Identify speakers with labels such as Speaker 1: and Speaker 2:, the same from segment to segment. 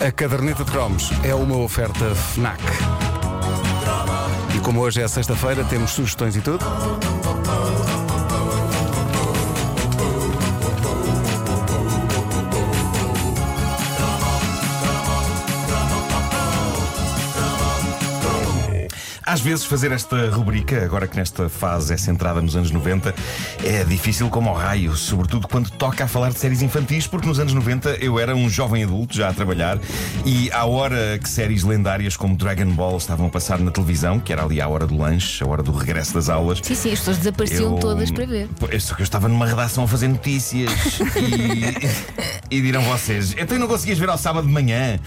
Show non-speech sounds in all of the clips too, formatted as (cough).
Speaker 1: A caderneta de cromos é uma oferta FNAC. E como hoje é sexta-feira, temos sugestões e tudo.
Speaker 2: Às vezes fazer esta rubrica, agora que nesta fase é centrada nos anos 90, é difícil como ao raio, sobretudo quando toca a falar de séries infantis, porque nos anos 90 eu era um jovem adulto já a trabalhar e à hora que séries lendárias como Dragon Ball estavam a passar na televisão, que era ali à hora do lanche, a hora do regresso das aulas.
Speaker 3: Sim, sim, as pessoas desapareciam
Speaker 2: eu-
Speaker 3: todas para ver.
Speaker 2: Só que eu estava numa redação a fazer notícias (laughs) e, e dirão vocês, então não conseguias ver ao sábado de manhã?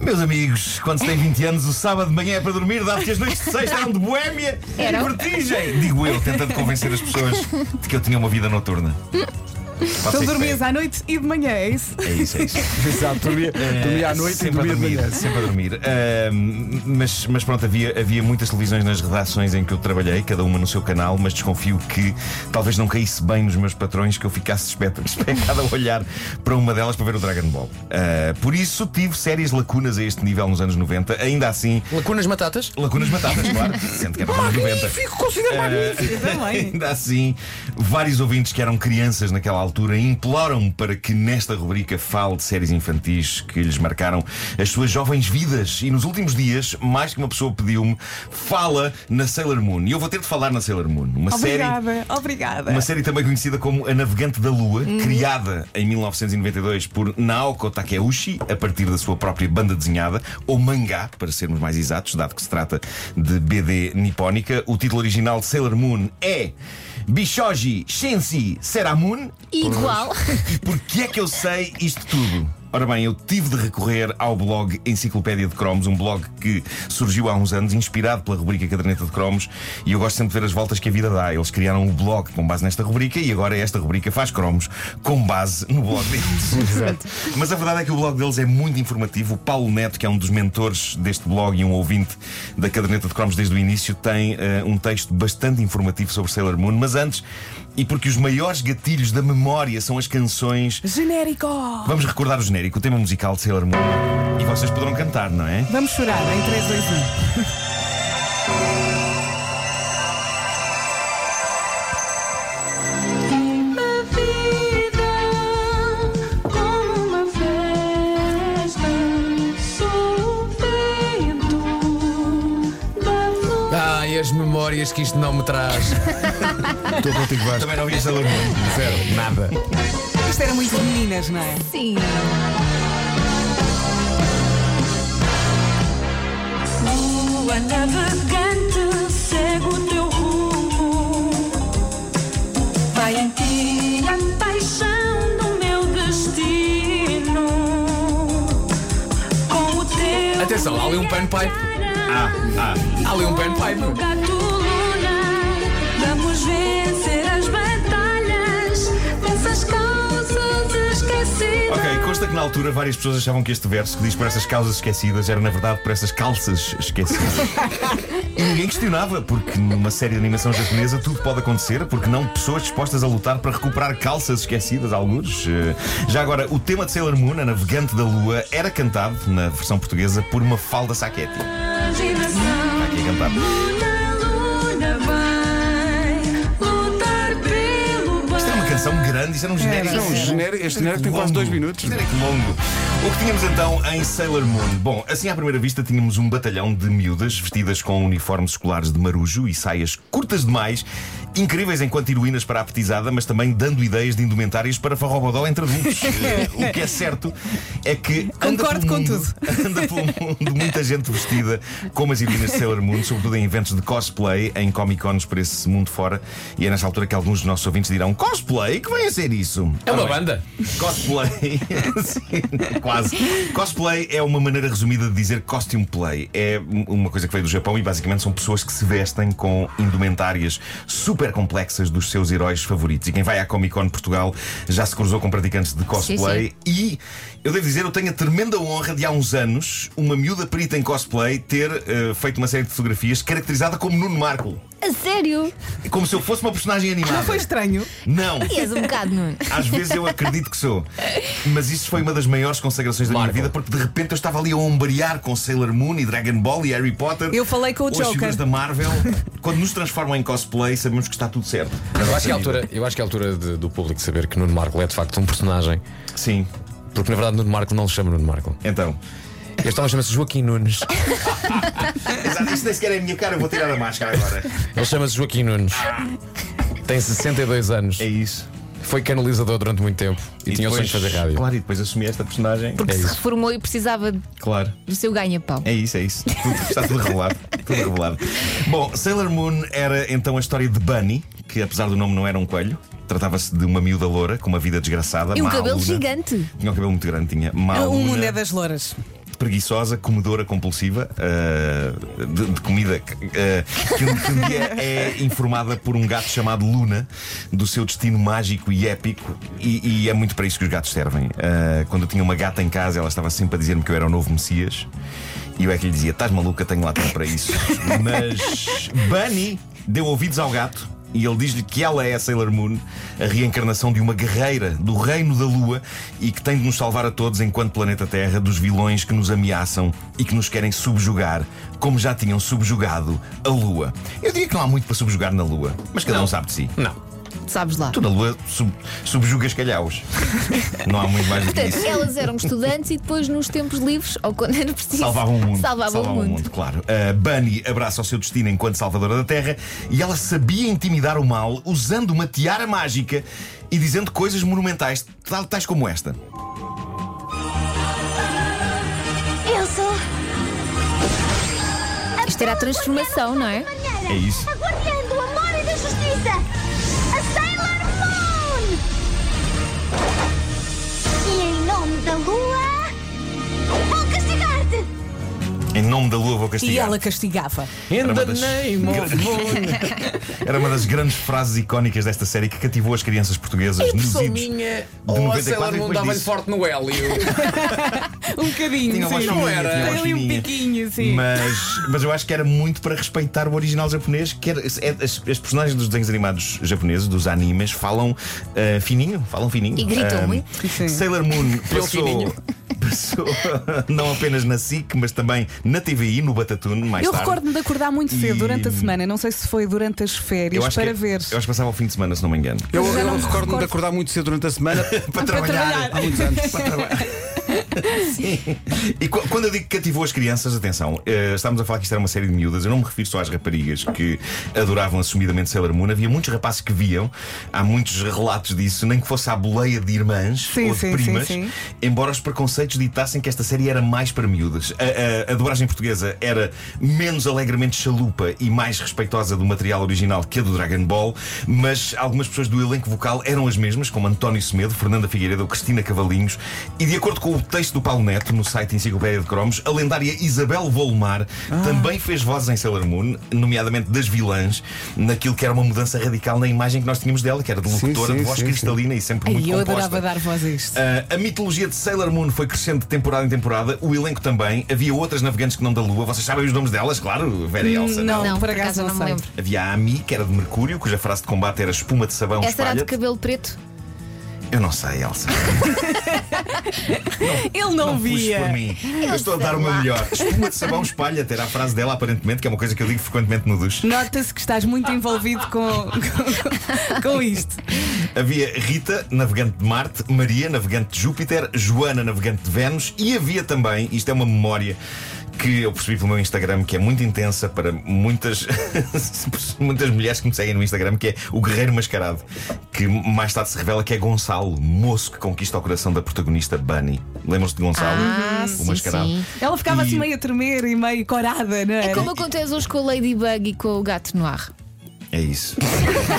Speaker 2: Meus amigos, quando se tem 20 anos, o sábado de manhã é para dormir, dado que as noites de sexta eram de boémia e vertigem. Digo eu, tentando convencer as pessoas de que eu tinha uma vida noturna.
Speaker 4: Então dormias
Speaker 2: pegue.
Speaker 4: à noite e de manhã, é isso?
Speaker 2: É isso, é isso. (laughs)
Speaker 1: Exato, dormia, dormia à noite e
Speaker 2: sempre
Speaker 1: dormia
Speaker 2: a
Speaker 1: de
Speaker 2: dormir,
Speaker 1: manhã.
Speaker 2: sempre a dormir. Ahm, mas, mas pronto, havia, havia muitas televisões nas redações em que eu trabalhei, cada uma no seu canal, mas desconfio que talvez não caísse bem nos meus patrões que eu ficasse espe- (laughs) especado a olhar para uma delas para ver o Dragon Ball. Ah, por isso tive sérias lacunas a este nível nos anos 90, ainda assim.
Speaker 5: Lacunas batatas?
Speaker 2: Lacunas matadas, claro, (laughs) sendo que era nos anos 90.
Speaker 4: Fico considero magnífico também.
Speaker 2: Ainda assim, vários ouvintes que eram crianças naquela altura imploram para que nesta rubrica fale de séries infantis que lhes marcaram as suas jovens vidas. E nos últimos dias, mais que uma pessoa pediu-me, fala na Sailor Moon. E eu vou ter de falar na Sailor Moon. Uma série.
Speaker 4: Obrigada, obrigada.
Speaker 2: Uma série também conhecida como A Navegante da Lua, criada em 1992 por Naoko Takeuchi, a partir da sua própria banda desenhada, ou mangá, para sermos mais exatos, dado que se trata de BD nipónica. O título original de Sailor Moon é Bishoji Shensi Seramun.
Speaker 3: Igual.
Speaker 2: E porquê é que eu sei isto tudo? Ora bem, eu tive de recorrer ao blog Enciclopédia de Cromos, um blog que surgiu há uns anos, inspirado pela rubrica Caderneta de Cromos, e eu gosto sempre de ver as voltas que a vida dá. Eles criaram o blog com base nesta rubrica e agora esta rubrica faz cromos com base no blog deles. (laughs) Mas a verdade é que o blog deles é muito informativo. O Paulo Neto, que é um dos mentores deste blog e um ouvinte da Caderneta de Cromos desde o início, tem eh, um texto bastante informativo sobre Sailor Moon. Mas antes, e porque os maiores gatilhos da memória são as canções
Speaker 4: Genérico!
Speaker 2: Vamos recordar o genérico, o tema musical de Sailor Moon. E vocês poderão cantar, não é?
Speaker 4: Vamos chorar em 3, 2,
Speaker 6: Uma vida como uma festa, sou o vento da flor.
Speaker 5: Ai, as memórias que isto não me traz. (laughs)
Speaker 1: Estou contigo, Vasco.
Speaker 2: Também não ouvi Sailor Moon.
Speaker 5: Zero, nada.
Speaker 4: 1. Isto era muito de meninas, não é?
Speaker 3: Sim.
Speaker 6: Lua navegante, segue o teu rumo. Vai em ti a paixão do meu destino. Com o teu.
Speaker 5: Atenção, há ali um panpipe.
Speaker 2: Ah, ah.
Speaker 5: Há ali um panpipe.
Speaker 6: gato Luna, vamos vencer
Speaker 2: Ok, consta que na altura várias pessoas achavam que este verso que diz por essas causas esquecidas era na verdade por essas calças esquecidas. (laughs) e ninguém questionava, porque numa série de animação japonesa tudo pode acontecer, porque não pessoas dispostas a lutar para recuperar calças esquecidas, alguns. Eh, Já agora, o tema de Sailor Moon, a navegante da lua, era cantado na versão portuguesa por uma falda Saquetti. Está aqui a cantar. Canção grande, isto era um genérico.
Speaker 1: Não, o genérico- este genérico tem quase
Speaker 2: longo.
Speaker 1: dois minutos.
Speaker 2: Genérico longo. O que tínhamos então em Sailor Moon? Bom, assim à primeira vista tínhamos um batalhão de miúdas vestidas com uniformes escolares de marujo e saias curtas demais, incríveis enquanto heroínas para a petizada, mas também dando ideias de indumentárias para farrobodó entre adultos. (laughs) Eh, o que é certo é que anda
Speaker 4: Concordo
Speaker 2: pelo
Speaker 4: com
Speaker 2: mundo,
Speaker 4: tudo. (laughs)
Speaker 2: anda pelo mundo muita gente vestida como as heroínas de Sailor Moon, sobretudo em eventos de cosplay, em Comic Cons por esse mundo fora. E é nesta altura que alguns dos nossos ouvintes dirão: cosplay? Que vem a ser isso?
Speaker 5: É uma
Speaker 2: bem,
Speaker 5: banda.
Speaker 2: Cosplay. (laughs) Sim, quase. Cosplay é uma maneira resumida de dizer costume play. É uma coisa que veio do Japão e basicamente são pessoas que se vestem com indumentárias super complexas dos seus heróis favoritos. E quem vai à Comic Con Portugal já se cruzou com praticantes de cosplay. E eu devo dizer, eu tenho a tremenda honra de há uns anos uma miúda perita em cosplay ter eh, feito uma série de fotografias caracterizada como Nuno Marco.
Speaker 3: A sério?
Speaker 2: Como se eu fosse uma personagem animada.
Speaker 4: Não foi estranho?
Speaker 2: Não.
Speaker 3: E és um bocado, Nuno.
Speaker 2: Às vezes eu acredito que sou. Mas isso foi uma das maiores consagrações da
Speaker 5: Marco.
Speaker 2: minha vida, porque de repente eu estava ali a ombrear com Sailor Moon e Dragon Ball e Harry Potter.
Speaker 4: Eu falei com o
Speaker 2: ou as
Speaker 4: Joker.
Speaker 2: figuras da Marvel. Quando nos transformam em cosplay, sabemos que está tudo certo.
Speaker 5: Eu acho que é a altura, eu acho que é a altura de- do público saber que Nuno Marco é de facto um personagem.
Speaker 2: Sim.
Speaker 5: Porque na verdade Nuno Marco não se chama Nuno Marco.
Speaker 2: Então.
Speaker 5: Este homem chama-se Joaquim Nunes. (laughs)
Speaker 2: Nem sequer é a minha cara, eu vou tirar a máscara agora.
Speaker 5: Ele chama-se Joaquim Nunes. Tem 62 anos.
Speaker 2: É isso.
Speaker 5: Foi canalizador durante muito tempo e, tinha o sonho de fazer rádio.
Speaker 2: Claro, e depois assumi esta personagem.
Speaker 3: Porque
Speaker 5: É
Speaker 3: se
Speaker 5: isso.
Speaker 3: reformou e precisava
Speaker 2: Claro.
Speaker 3: do seu ganha-pão.
Speaker 2: É isso, é isso. Tudo- está tudo revelado. Tudo revelado. Bom, Sailor Moon era então a história de Bunny, que apesar do nome não era um coelho. Tratava-se de uma miúda loura com uma vida desgraçada.
Speaker 3: E um
Speaker 2: má
Speaker 3: cabelo
Speaker 2: aluna.
Speaker 3: gigante.
Speaker 2: Tinha um cabelo muito grande, tinha. Má
Speaker 4: O
Speaker 2: aluna,
Speaker 4: mundo é das louras.
Speaker 2: Preguiçosa, comedora compulsiva ah, de, de comida que, ah, que um, que um dia é informada por um gato chamado Luna do seu destino mágico e épico, e, e é muito para isso que os gatos servem. Ah, quando eu tinha uma gata em casa, ela estava sempre a dizer-me que eu era o novo Messias, e eu é que lhe dizia: Estás maluca, tenho lá tempo para isso. (laughs) Mas Bunny deu ouvidos ao gato. E ele diz-lhe que ela é a Sailor Moon, a reencarnação de uma guerreira do reino da Lua e que tem de nos salvar a todos, enquanto planeta Terra, dos vilões que nos ameaçam e que nos querem subjugar, como já tinham subjugado a Lua. Eu diria que não há muito para subjugar na Lua, mas cada um sabe de si.
Speaker 5: Não.
Speaker 3: Sabes lá.
Speaker 2: Tu na Lua sub, subjugas calhaus. (laughs) Não há muito mais do que
Speaker 3: Portanto,
Speaker 2: isso.
Speaker 3: elas eram estudantes e depois, nos tempos livres, ou quando era preciso,
Speaker 2: Salvavam o mundo.
Speaker 3: Salvavam o mundo.
Speaker 2: claro. A Bunny abraça o seu destino enquanto salvadora da Terra e ela sabia intimidar o mal usando uma tiara mágica e dizendo coisas monumentais, tal- tais como esta.
Speaker 6: Eu sou
Speaker 3: Isto era a transformação, não é?
Speaker 2: É isso.
Speaker 6: a guardiã do amor e da justiça, E em nome da
Speaker 2: Em nome da lua vou
Speaker 4: E
Speaker 2: castigar.
Speaker 4: ela castigava.
Speaker 5: In
Speaker 2: Era uma
Speaker 5: the
Speaker 2: das
Speaker 5: name of (laughs)
Speaker 2: Era uma das grandes frases icónicas desta série que cativou as crianças portuguesas nos idos.
Speaker 5: minha.
Speaker 2: de
Speaker 5: Ou a
Speaker 2: 94
Speaker 5: Sailor
Speaker 2: e
Speaker 5: Moon
Speaker 2: depois
Speaker 5: dava-lhe
Speaker 2: disso.
Speaker 5: forte no hélio. (laughs)
Speaker 4: Um bocadinho,
Speaker 2: Tinha uma
Speaker 4: sim.
Speaker 2: fininha, tinha uma
Speaker 4: Tem ali um
Speaker 2: fininha.
Speaker 4: piquinho, sim.
Speaker 2: Mas, mas eu acho que era muito para respeitar o original japonês. Que era, é- as, as personagens dos desenhos animados japoneses, dos animes, falam ah, fininho, falam fininho.
Speaker 3: E gritam
Speaker 2: Ah,
Speaker 3: muito.
Speaker 4: Sim.
Speaker 2: Sailor Moon passou,
Speaker 5: fininho.
Speaker 2: Passou (laughs) não apenas na SIC, mas também na TVI, no Batatune, mais
Speaker 4: Eu
Speaker 2: tarde.
Speaker 4: recordo-me de acordar muito cedo
Speaker 2: E-
Speaker 4: durante a semana. Não sei se foi durante as férias
Speaker 2: eu acho
Speaker 4: para
Speaker 2: que,
Speaker 4: ver.
Speaker 2: Eu acho que passava o fim de semana, se não me engano.
Speaker 1: Eu, eu
Speaker 4: não me
Speaker 1: recordo-me
Speaker 4: recordo.
Speaker 1: de acordar muito cedo durante a semana (laughs)
Speaker 2: para trabalhar.
Speaker 4: trabalhar.
Speaker 1: há muitos anos. (laughs) (laughs)
Speaker 2: Sim. E qu- quando eu digo que cativou as crianças, atenção, eh, estamos a falar que isto era uma série de miúdas. Eu não me refiro só às raparigas que adoravam assumidamente Sailor Moon. Havia muitos rapazes que viam, há muitos relatos disso, nem que fosse à boleia de irmãs
Speaker 4: Sim,
Speaker 2: ou de
Speaker 4: sim,
Speaker 2: primas,
Speaker 4: sim.
Speaker 2: embora os preconceitos ditassem que esta série era mais para miúdas. A, a, a dobragem portuguesa era menos alegremente chalupa e mais respeitosa do material original que a do Dragon Ball, mas algumas pessoas do elenco vocal eram as mesmas, como António Semedo, Fernanda Figueiredo ou Cristina Cavalinhos, e de acordo com o texto do Paulo Neto, no site Enciclopédia de Cromos, a lendária Isabel Volmar também fez vozes em Sailor Moon, nomeadamente das vilãs, naquilo que era uma mudança radical na imagem que nós tínhamos dela, que era de
Speaker 1: Sim,
Speaker 2: locutora
Speaker 1: sim,
Speaker 2: de voz
Speaker 1: sim,
Speaker 2: cristalina e sempre
Speaker 4: Ai,
Speaker 2: muito
Speaker 4: eu
Speaker 2: composta.
Speaker 4: adorava dar voz a isto.
Speaker 2: Uh, a mitologia de Sailor Moon foi crescendo de temporada em temporada, o elenco também. Havia outras navegantes que não da Lua. Vocês sabem os nomes delas, claro, Vera e Elsa.
Speaker 4: não.
Speaker 3: Não,
Speaker 4: por
Speaker 3: por
Speaker 4: acaso não
Speaker 3: não me lembro.
Speaker 2: Havia a Ami, que era de Mercúrio, cuja frase de combate era espuma de sabão,
Speaker 3: Essa era de cabelo preto?
Speaker 2: Eu não sei, Elsa. (laughs)
Speaker 4: Ele não,
Speaker 2: puxes
Speaker 4: via.
Speaker 2: por mim. Eu, estou a dar
Speaker 3: lá.
Speaker 2: melhor. Espuma de sabão, espalha, era a frase dela, aparentemente, que é uma coisa que eu digo frequentemente no duche.
Speaker 4: Nota-se que estás muito envolvido com, com, com isto.
Speaker 2: Havia Rita, navegante de Marte, Maria, navegante de Júpiter, Joana, navegante de Vênus, e havia também, isto é uma memória que eu percebi pelo meu Instagram, que é muito intensa para muitas, (laughs) muitas mulheres que me seguem no Instagram, que é o Guerreiro Mascarado, que mais tarde se revela que é Gonçalo, moço que conquista o coração da protagonista Bunny. Lembram-se de Gonçalo?
Speaker 3: Ah,
Speaker 2: o
Speaker 3: sim,
Speaker 2: mascarado.
Speaker 3: sim.
Speaker 4: Ela ficava
Speaker 2: E-
Speaker 4: assim meio a tremer e meio corada, não é?
Speaker 3: É como acontece hoje com o Ladybug e com o gato no ar.
Speaker 2: É isso.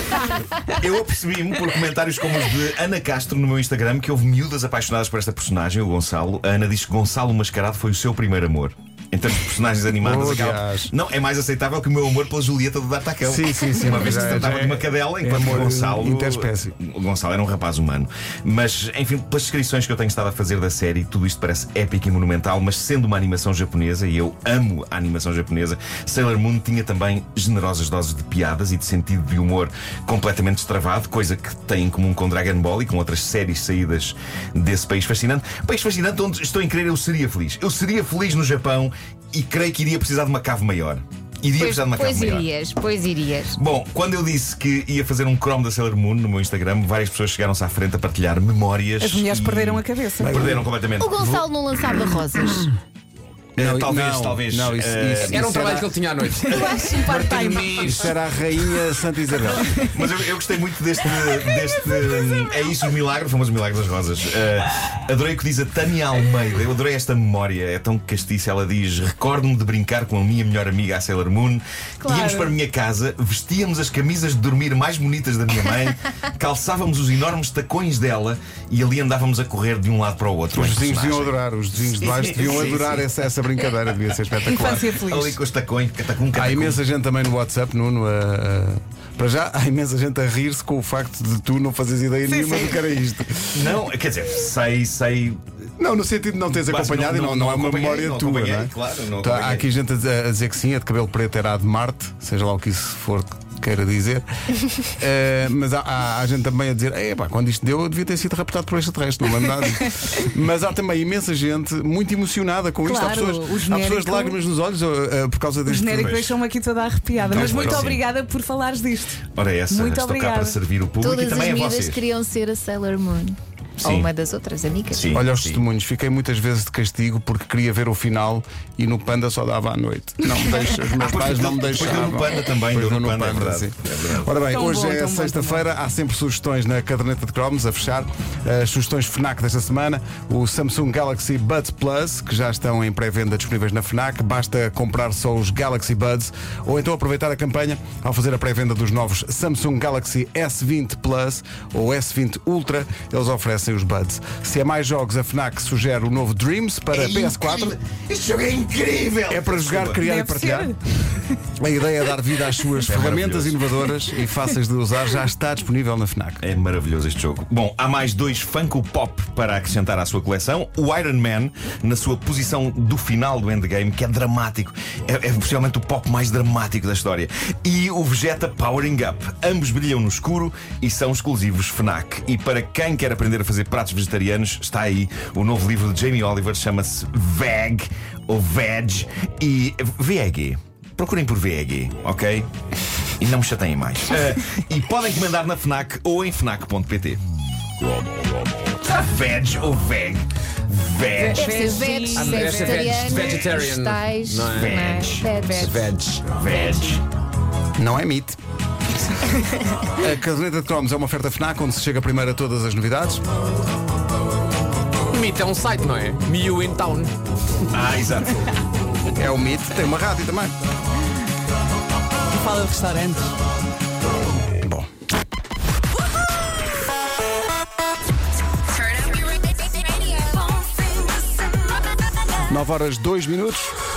Speaker 2: (laughs) Eu apercebi-me por comentários como os de Ana Castro no meu Instagram que houve miúdas apaixonadas por esta personagem, o Gonçalo. A Ana disse que Gonçalo Mascarado foi o seu primeiro amor. Em termos de personagens animadas,
Speaker 1: Oh,
Speaker 2: não é mais aceitável que o meu amor pela Julieta do D'Artacão.
Speaker 1: Sim, sim, sim,
Speaker 2: Uma vez que se tratava
Speaker 1: já
Speaker 2: de uma
Speaker 1: é-
Speaker 2: cadela,
Speaker 1: é
Speaker 2: enquanto
Speaker 1: amor
Speaker 2: Gonçalo.
Speaker 1: interespécie.
Speaker 2: O Gonçalo era um rapaz humano. Mas, enfim, pelas descrições que eu tenho estado a fazer da série, tudo isto parece épico e monumental, mas sendo uma animação japonesa, e eu amo a animação japonesa, Sailor Moon tinha também generosas doses de piadas e de sentido de humor completamente destravado, coisa que tem em comum com Dragon Ball e com outras séries saídas desse país fascinante. País fascinante onde estou em crer eu seria feliz. Eu seria feliz no Japão e creio que iria precisar de uma cave maior. Iria
Speaker 3: Pois,
Speaker 2: precisar de uma cave
Speaker 3: pois
Speaker 2: maior.
Speaker 3: irias, pois irias.
Speaker 2: Bom, quando eu disse que ia fazer um Chrome da Sailor Moon no meu Instagram, várias pessoas chegaram-se à frente a partilhar memórias.
Speaker 4: As mulheres
Speaker 2: e-
Speaker 4: perderam a cabeça.
Speaker 2: Perderam completamente.
Speaker 3: O Gonçalo não lançava rosas.
Speaker 2: Eh,
Speaker 1: Não,
Speaker 2: talvez,
Speaker 1: não,
Speaker 2: talvez.
Speaker 1: não, isso-
Speaker 2: eh,
Speaker 1: isso-
Speaker 5: Era um trabalho
Speaker 1: era-
Speaker 5: que ele tinha à noite. (laughs)
Speaker 4: Eu acho um part-time.
Speaker 1: Isto era a Rainha Santa Isabel. (laughs)
Speaker 2: Mas eu, eu gostei muito deste. deste é isso o milagre, o famoso milagre das rosas. Eh, adorei o que diz a Tânia Almeida. Eu adorei esta memória. É tão castiça. Ela diz: Recordo-me de brincar com a minha melhor amiga, a Sailor Moon.
Speaker 4: Claro.
Speaker 2: Íamos para a minha casa, vestíamos as camisas de dormir mais bonitas da minha mãe, (laughs) calçávamos os enormes tacões dela e ali andávamos a correr de um lado para o outro.
Speaker 1: Os vizinhos
Speaker 2: personagem.
Speaker 1: adorar, os vizinhos de baixo deviam
Speaker 2: sim,
Speaker 1: adorar
Speaker 2: sim.
Speaker 1: Essa, essa brincadeira, devia ser espetacular.
Speaker 4: Infância
Speaker 2: Ali Ali
Speaker 4: feliz.
Speaker 2: com os tacões, catacum, catacum.
Speaker 1: Há imensa gente também no WhatsApp, Nuno. a- para já, há imensa gente a rir-se com o facto de tu não fazes ideia nenhuma
Speaker 4: sim.
Speaker 1: do que era isto.
Speaker 2: Não, quer dizer, sei, sei.
Speaker 1: Não, no sentido de não teres
Speaker 2: Quase
Speaker 1: acompanhado
Speaker 2: não-
Speaker 1: e não,
Speaker 2: não-
Speaker 1: não é
Speaker 2: não
Speaker 1: uma memória
Speaker 2: não
Speaker 1: tua, não é?
Speaker 2: claro, não
Speaker 1: Tá, há aqui gente a dizer, a dizer que sim, a de cabelo preto era a de Marte, seja lá o que isso for queira dizer. (laughs) Eh, mas há, há- há gente também a dizer, "Epá, quando isto deu, eu devia ter sido raptado por extraterrestre, não lembro nada. (laughs) mas há também imensa gente muito emocionada com isto. Há
Speaker 4: Claro,
Speaker 1: pessoas,
Speaker 4: o
Speaker 1: há pessoas de
Speaker 4: genérico-
Speaker 1: lágrimas nos olhos eh, por causa
Speaker 4: O
Speaker 1: deste
Speaker 4: genérico
Speaker 2: Pois.
Speaker 4: deixou-me aqui toda arrepiada.
Speaker 2: Então,
Speaker 4: Mas muito
Speaker 2: sim.
Speaker 4: obrigada por falares disto.
Speaker 2: Ora, essa,
Speaker 4: Muito
Speaker 2: estou cá
Speaker 4: obrigada.
Speaker 2: para servir o público
Speaker 3: Todas
Speaker 2: e também
Speaker 3: as
Speaker 2: a vocês.
Speaker 3: queriam ser a Sailor Moon.
Speaker 2: Sim.
Speaker 3: Ou uma das outras amigas.
Speaker 2: Sim,
Speaker 1: Olha os
Speaker 2: sim.
Speaker 1: testemunhos, fiquei muitas vezes de castigo porque queria ver o final e no Panda só dava à noite. Não me deixa, os meus
Speaker 2: pois
Speaker 1: pais não me deixavam.
Speaker 2: no Panda também,
Speaker 1: Depois
Speaker 2: deu no
Speaker 1: deu
Speaker 2: Panda, é verdade,
Speaker 1: sim.
Speaker 2: é verdade.
Speaker 1: Ora bem,
Speaker 4: Tão
Speaker 1: hoje
Speaker 4: bom,
Speaker 1: é sexta-feira, há sempre sugestões na caderneta de cromos a fechar. As sugestões FNAC desta semana, o Samsung Galaxy Buds Plus, que já estão em pré-venda disponíveis na FNAC. Basta comprar só os Galaxy Buds ou então aproveitar a campanha ao fazer a pré-venda dos novos Samsung Galaxy S20 Plus ou S20 Ultra. Eles oferecem os Buds. Se é mais jogos, a FNAC sugere o novo Dreams para
Speaker 2: É
Speaker 1: PS4.
Speaker 2: incrível. Este jogo é incrível!
Speaker 1: É para jogar,
Speaker 2: Desculpa.
Speaker 1: criar e
Speaker 4: Deve
Speaker 1: partilhar.
Speaker 4: ser.
Speaker 1: A ideia é dar vida às suas (laughs) ferramentas
Speaker 2: maravilhoso.
Speaker 1: inovadoras e fáceis de usar. Já está disponível na FNAC.
Speaker 2: É maravilhoso este jogo. Bom, há mais dois Funko Pop para acrescentar à sua coleção. O Iron Man, na sua posição do final do Endgame, que é dramático. É, é possivelmente o pop mais dramático da história. E o Vegeta Powering Up. Ambos brilham no escuro e são exclusivos FNAC. E para quem quer aprender a fazer pratos vegetarianos, está aí o novo livro de Jamie Oliver, chama-se Veg ou Veg e VEG. Procurem por VEG, ok? E não me chateiem mais. (laughs) Eh, e podem encomendar na FNAC ou em FNAC.pt. Veg ou VEG? Veg.
Speaker 3: Deve ser veg,
Speaker 5: Ah, deve ser veg-
Speaker 3: vegetariano,
Speaker 5: vegetarian, não é?
Speaker 3: Veg.
Speaker 5: Veg.
Speaker 2: Veg.
Speaker 1: Não é mito. A caderneta de cromos é uma oferta FNAC onde se chega primeiro a todas as novidades.
Speaker 5: Meet é um site, não é? Miu in Town.
Speaker 2: Ah, exato.
Speaker 1: É o MIT, tem uma rádio também.
Speaker 4: E fala de restaurantes.
Speaker 1: Bom. 9 horas 2 minutos.